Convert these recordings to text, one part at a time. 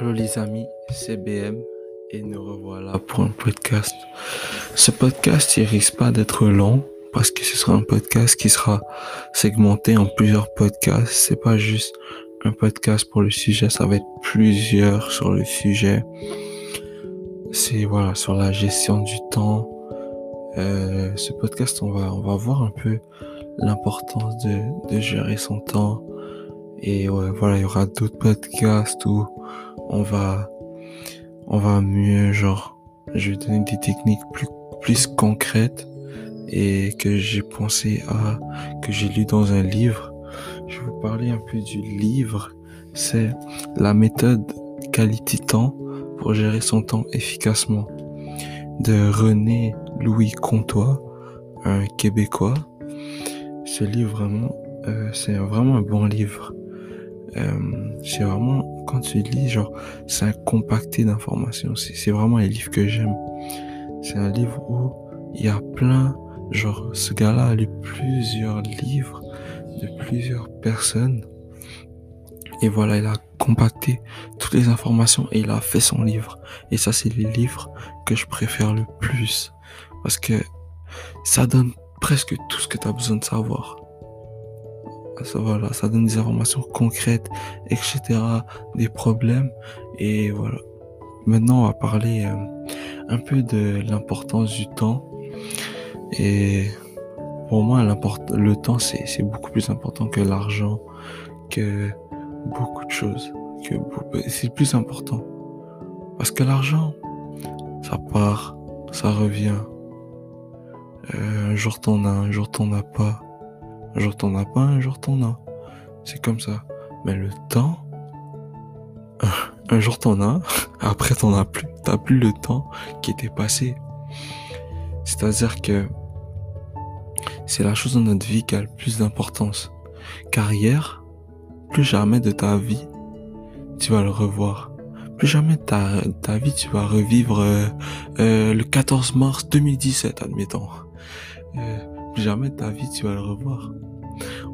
Hello les amis, c'est BM et nous revoilà pour un podcast. Ce podcast, il risque pas d'être long parce que ce sera un podcast qui sera segmenté en plusieurs podcasts. C'est pas juste un podcast pour le sujet, ça va être plusieurs sur le sujet. C'est voilà sur la gestion du temps. Euh, ce podcast, on va on va voir un peu l'importance de, de gérer son temps. Et voilà, il y aura d'autres podcasts où on va, on va mieux, genre, je vais donner des techniques plus, plus concrètes et que j'ai pensé à, que j'ai lu dans un livre. Je vais vous parler un peu du livre. C'est la méthode qualité temps pour gérer son temps efficacement de René Louis Comtois, un Québécois. Ce livre vraiment, euh, c'est vraiment un bon livre. Euh, c'est vraiment, quand tu lis, genre, c'est un compacté d'informations. C'est vraiment les livres que j'aime. C'est un livre où il y a plein, genre, ce gars-là a lu plusieurs livres de plusieurs personnes. Et voilà, il a compacté toutes les informations et il a fait son livre. Et ça, c'est les livres que je préfère le plus. Parce que ça donne presque tout ce que tu as besoin de savoir ça, voilà, ça donne des informations concrètes, etc., des problèmes. Et voilà. Maintenant, on va parler euh, un peu de l'importance du temps. Et pour moi, le temps, c'est beaucoup plus important que l'argent, que beaucoup de choses. Que c'est plus important. Parce que l'argent, ça part, ça revient. Euh, un jour t'en as, un jour t'en as pas. Un jour t'en as pas, un jour t'en as. C'est comme ça. Mais le temps, un jour t'en as, après t'en as plus. T'as plus le temps qui était passé. C'est-à-dire que c'est la chose dans notre vie qui a le plus d'importance. Car hier, plus jamais de ta vie, tu vas le revoir. Plus jamais de ta, vie, tu vas revivre euh, euh, le 14 mars 2017, admettons. Euh, jamais ta vie, tu vas le revoir.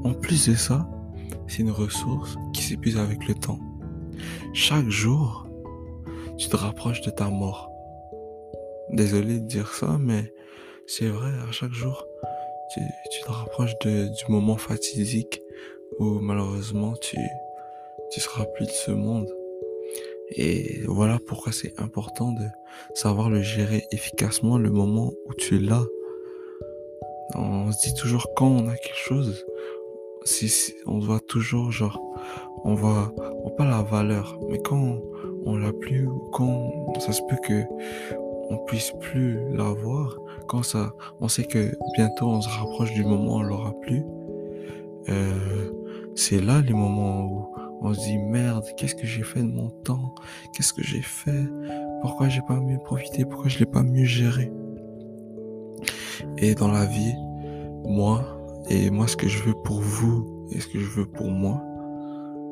En plus de ça, c'est une ressource qui s'épuise avec le temps. Chaque jour, tu te rapproches de ta mort. Désolé de dire ça, mais c'est vrai, à chaque jour, tu, te rapproches du moment fatidique où malheureusement tu, tu seras plus de ce monde. Et voilà pourquoi c'est important de savoir le gérer efficacement le moment où tu es là. On se dit toujours quand on a quelque chose, si, on voit toujours genre, on voit, on pas la valeur, mais quand on, l'a plus, quand ça se peut que on puisse plus l'avoir, quand ça, on sait que bientôt on se rapproche du moment où on l'aura plus, euh, c'est là les moments où on se dit merde, qu'est-ce que j'ai fait de mon temps, qu'est-ce que j'ai fait, pourquoi j'ai pas mieux profité, pourquoi je l'ai pas mieux géré? Et dans la vie, moi, et moi ce que je veux pour vous et ce que je veux pour moi,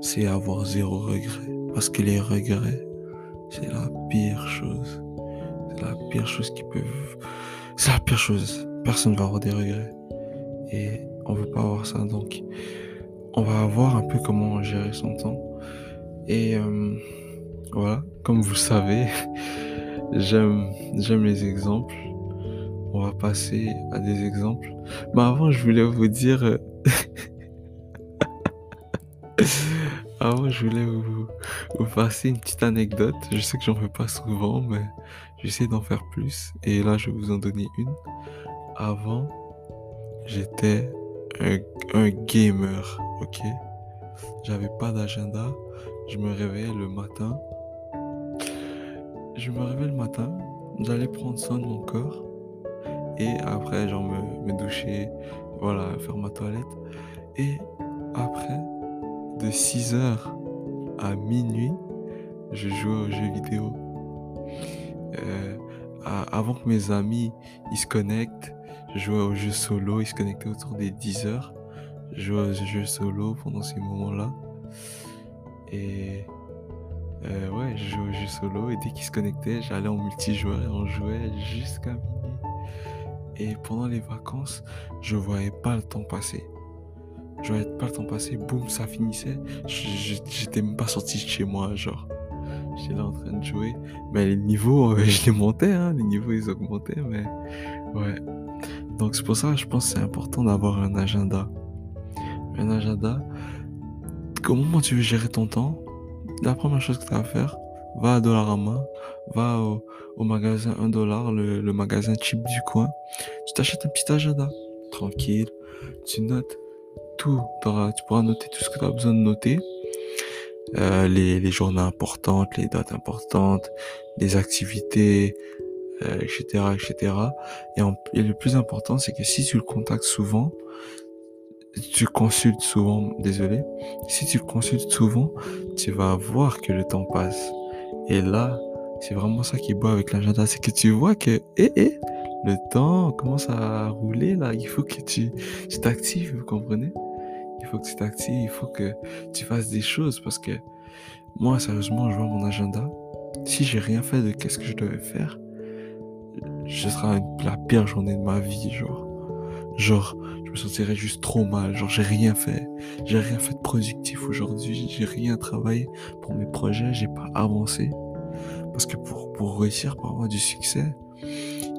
c'est avoir zéro regret. Parce que les regrets, c'est la pire chose. C'est la pire chose qui peut... C'est la pire chose. Personne ne va avoir des regrets. Et on veut pas avoir ça. Donc, on va voir un peu comment gérer son temps. Et euh, voilà, comme vous savez, j'aime j'aime les exemples on va passer à des exemples. Mais avant, je voulais vous dire. Euh, avant, je voulais vous, passer une petite anecdote. Je sais que j'en fais pas souvent, mais j'essaie d'en faire plus. Et là, je vais vous en donner une. Avant, j'étais un, un gamer, ok? J'avais pas d'agenda. Je me réveillais le matin. Je me réveillais le matin. J'allais prendre soin de mon corps et après, genre, me, me doucher, voilà, faire ma toilette. Et après, de 6h à minuit, je jouais aux jeux vidéo. Euh, avant que mes amis ils se connectent, je jouais aux jeux solo, ils se connectaient autour des 10 h Je jouais aux jeux solo pendant ces moments-là. Et euh, ouais, je jouais aux jeux solo et dès qu'ils se connectaient, j'allais en multijoueur et on jouait jusqu'à minuit. Et pendant les vacances, je voyais pas le temps passer. Je voyais pas le temps passer, boum, ça finissait. J'étais même pas sorti de chez moi, genre. J'étais là en train de jouer. Mais les niveaux, euh, je les montais, hein, les niveaux ils augmentaient, mais ouais. Donc c'est pour ça je pense que c'est important d'avoir un agenda. Un agenda. Comment tu veux gérer ton temps? La première chose que tu as à faire, va à Dollarama, va au, magasin 1 dollar, le, le magasin cheap du coin. Tu t'achètes un petit agenda, tranquille. Tu notes tout. Tu pourras noter tout ce que tu as besoin de noter. Euh, les, les journées importantes, les dates importantes, les activités, etc., euh, etc. Et, et le plus important, c'est que si tu le contactes souvent, tu consultes souvent, désolé, si tu le consultes souvent, tu vas voir que le temps passe. Et là, c'est vraiment ça qui est beau avec l'agenda, c'est que tu vois que, eh, eh, le temps commence à rouler là, il faut que tu t'actives, vous comprenez? Il faut que tu t'actives, il faut que tu fasses des choses parce que moi, sérieusement, je vois mon agenda. Si j'ai rien fait de qu'est-ce que je devais faire, ce sera la pire journée de ma vie, genre. Genre, je me sentirais juste trop mal. Genre, j'ai rien fait. J'ai rien fait de productif aujourd'hui. J'ai rien travaillé pour mes projets. J'ai pas avancé. Parce que pour, pour réussir, pour avoir du succès,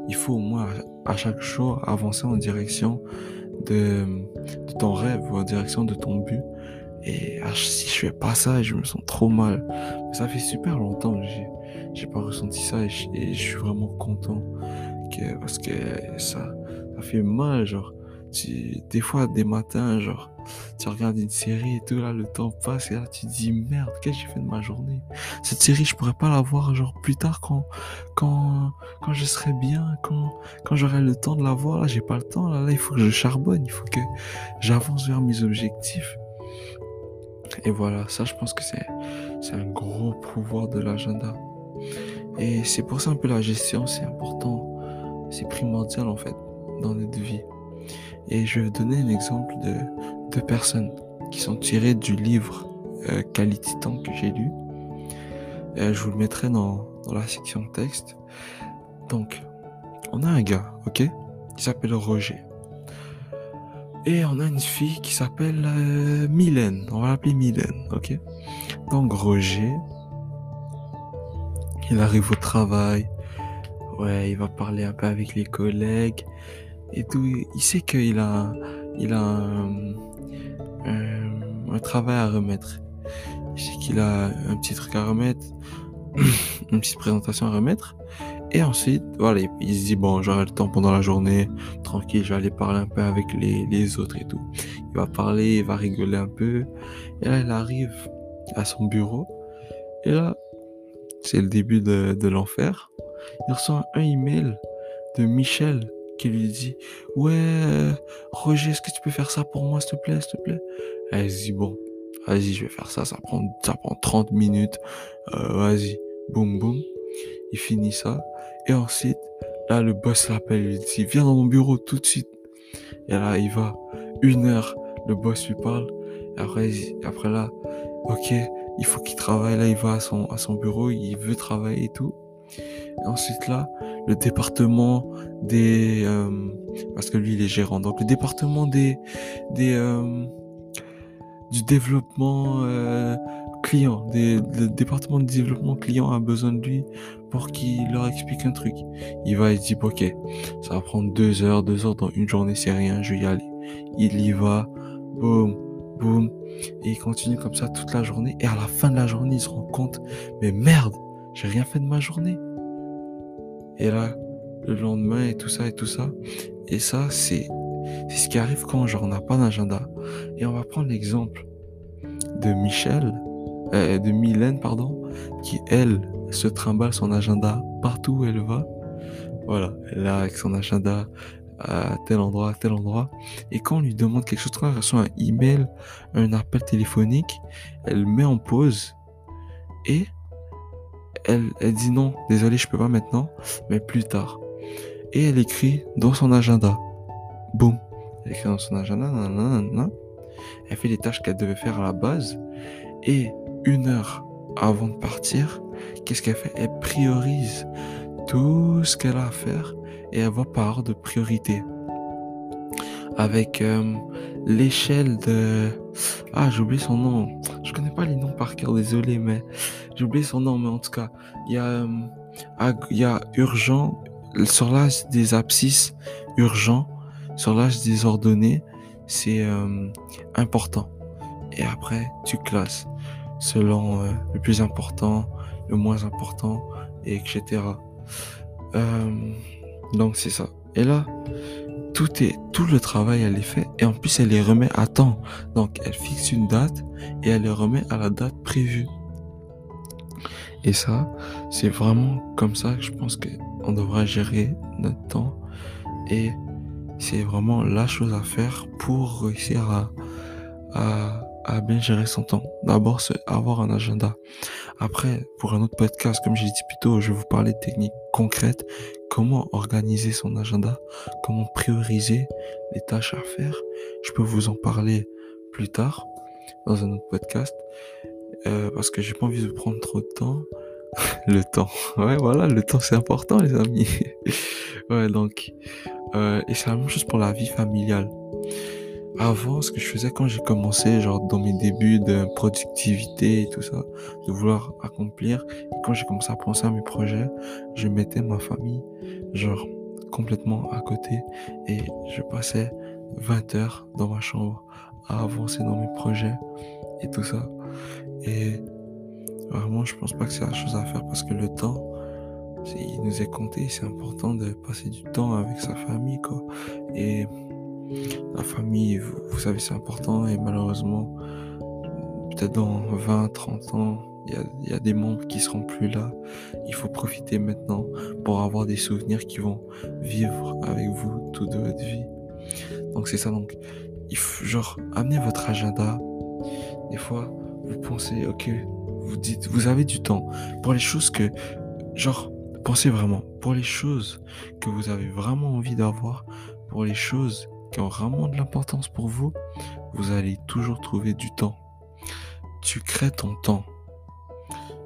il faut au moins à chaque jour avancer en direction de, de ton rêve ou en direction de ton but. Et ah, si je fais pas ça, je me sens trop mal. Mais ça fait super longtemps que j'ai, pas ressenti ça et je, suis vraiment content que, parce que ça, fait mal, genre des fois, des matins, genre, tu regardes une série et tout, là, le temps passe et là, tu te dis, merde, qu'est-ce que j'ai fait de ma journée? Cette série, je pourrais pas la voir, genre, plus tard quand, quand, quand je serai bien, quand, quand j'aurai le temps de la voir, là, j'ai pas le temps, là, là, il faut que je charbonne, il faut que j'avance vers mes objectifs. Et voilà, ça, je pense que c'est, c'est un gros pouvoir de l'agenda. Et c'est pour ça un peu la gestion, c'est important, c'est primordial, en fait, dans notre vie. Et je vais donner un exemple de deux personnes qui sont tirées du livre euh, Quality Time que j'ai lu. Euh, je vous le mettrai dans, dans la section texte. Donc, on a un gars, ok, qui s'appelle Roger. Et on a une fille qui s'appelle euh, Mylène. On va l'appeler Mylène, ok? Donc Roger, il arrive au travail. Ouais, il va parler un peu avec les collègues et tout. Il sait qu'il a, il a un, un, travail à remettre. Il sait qu'il a un petit truc à remettre, une petite présentation à remettre. Et ensuite, voilà, il, se dit, bon, j'aurai le temps pendant la journée, tranquille, je vais aller parler un peu avec les, les autres et tout. Il va parler, il va rigoler un peu. Et là, il arrive à son bureau. Et là, c'est le début de, de l'enfer. Il reçoit un email de Michel qui lui dit Ouais, euh, Roger, est-ce que tu peux faire ça pour moi, s'il te plaît, s'il te plaît? Elle se dit Bon, vas-y, je vais faire ça, ça prend, ça prend 30 minutes, euh, vas-y, boum, boum. Il finit ça, et ensuite, là, le boss l'appelle, il lui dit Viens dans mon bureau tout de suite. Et là, il va, une heure, le boss lui parle, et après, après là, ok, il faut qu'il travaille, là, il va à son, à son bureau, il veut travailler et tout. Et ensuite là, le département des... Euh, parce que lui, il est gérant. Donc le département des... des euh, du développement euh, client. Des, le département de développement client a besoin de lui pour qu'il leur explique un truc. Il va, il dit, ok, ça va prendre deux heures, deux heures dans une journée, c'est rien, je vais y aller. Il y va, boum, boum. Et il continue comme ça toute la journée. Et à la fin de la journée, il se rend compte, mais merde, j'ai rien fait de ma journée. Et là, le lendemain et tout ça et tout ça. Et ça, c'est, ce qui arrive quand genre on n'a pas d'agenda. Et on va prendre l'exemple de Michel, euh, de Mylène, pardon, qui elle se trimballe son agenda partout où elle va. Voilà, elle a avec son agenda à tel endroit, à tel endroit. Et quand on lui demande quelque chose, quand elle reçoit un email, un appel téléphonique, elle met en pause et elle, dit non, désolé, je peux pas maintenant, mais plus tard. Et elle écrit dans son agenda. Boum. Elle écrit dans son agenda, nanana, Elle fait les tâches qu'elle devait faire à la base. Et une heure avant de partir, qu'est-ce qu'elle fait? Elle priorise tout ce qu'elle a à faire et elle va par de priorité. Avec euh, l'échelle de... Ah, j'ai oublié son nom. Je connais pas les noms par cœur, désolé, mais J'ai oublié son nom, mais en tout cas, il y a, euh, il y a urgent, sur l'âge des abscisses, urgent, sur l'âge des ordonnées, c'est euh, important. Et après, tu classes selon euh, le plus important, le moins important, et etc. donc c'est ça. Et là, tout est, tout le travail, elle est fait. Et en plus, elle les remet à temps. Donc, elle fixe une date et elle les remet à la date prévue. Et ça, c'est vraiment comme ça que je pense qu'on devrait gérer notre temps. Et c'est vraiment la chose à faire pour réussir à bien gérer son temps. D'abord, avoir un agenda. Après, pour un autre podcast, comme j'ai dit plus tôt, je vais vous parler de techniques concrètes. Comment organiser son agenda, comment prioriser les tâches à faire. Je peux vous en parler plus tard dans un autre podcast. Euh, parce que j'ai pas envie de prendre trop de temps. le temps. Ouais, voilà, le temps c'est important, les amis. ouais, donc, euh, et c'est la même chose pour la vie familiale. Avant, ce que je faisais quand j'ai commencé, genre dans mes débuts de productivité et tout ça, de vouloir accomplir, et quand j'ai commencé à penser à mes projets, je mettais ma famille, genre, complètement à côté, et je passais 20 heures dans ma chambre à avancer dans mes projets et tout ça. Et vraiment, je pense pas que c'est la chose à faire parce que le temps, il nous est compté. C'est important de passer du temps avec sa famille, quoi. Et la famille, vous, savez, c'est important. Et malheureusement, peut-être dans 20, 30 ans, il y, a, des membres qui seront plus là. Il faut profiter maintenant pour avoir des souvenirs qui vont vivre avec vous toute votre vie. Donc c'est ça. Donc, il faut, genre, amenez votre agenda. Des fois, vous pensez, ok, vous dites, vous avez du temps pour les choses que, genre, pensez vraiment, pour les choses que vous avez vraiment envie d'avoir, pour les choses qui ont vraiment de l'importance pour vous, vous allez toujours trouver du temps. Tu crées ton temps.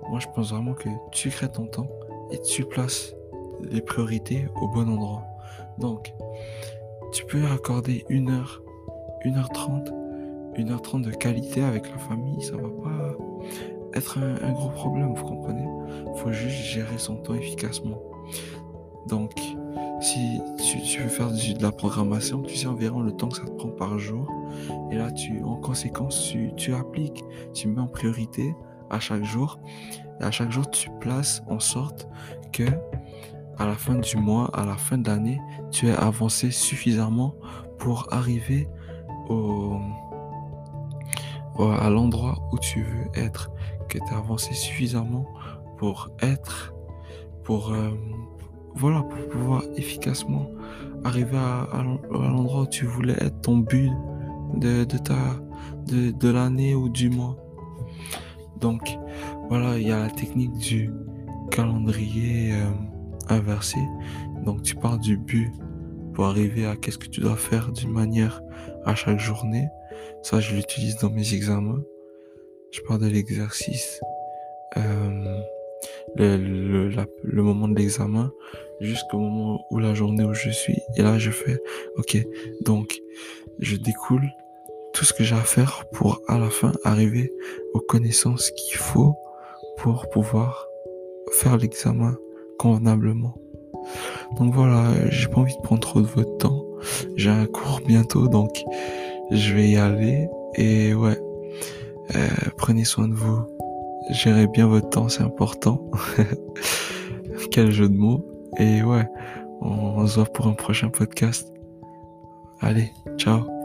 Moi, je pense vraiment que tu crées ton temps et tu places les priorités au bon endroit. Donc, tu peux accorder une heure, une heure trente 1h30 de qualité avec la famille, ça va pas être un, gros problème, vous comprenez? Faut juste gérer son temps efficacement. Donc, si tu, veux faire de la programmation, tu sais environ le temps que ça te prend par jour. Et là, tu, en conséquence, tu, tu appliques, tu mets en priorité à chaque jour. Et à chaque jour, tu places en sorte que à la fin du mois, à la fin de l'année, tu aies avancé suffisamment pour arriver au, à l'endroit où tu veux être, que tu as avancé suffisamment pour être, pour, euh, voilà, pour pouvoir efficacement arriver à, l'endroit où tu voulais être, ton but de, de, de l'année ou du mois. Donc, voilà, il y a la technique du calendrier euh, inversé. Donc, tu pars du but arriver à qu'est-ce que tu dois faire d'une manière à chaque journée. Ça, je l'utilise dans mes examens. Je pars de l'exercice, euh, le, le, moment de l'examen, jusqu'au moment où la journée où je suis. Et là, je fais, ok, donc, je découle tout ce que j'ai à faire pour à la fin arriver aux connaissances qu'il faut pour pouvoir faire l'examen convenablement. Donc voilà, j'ai pas envie de prendre trop de votre temps. J'ai un cours bientôt, donc je vais y aller. Et ouais, euh, prenez soin de vous. Gérez bien votre temps, c'est important. Quel jeu de mots. Et ouais, on se voit pour un prochain podcast. Allez, ciao.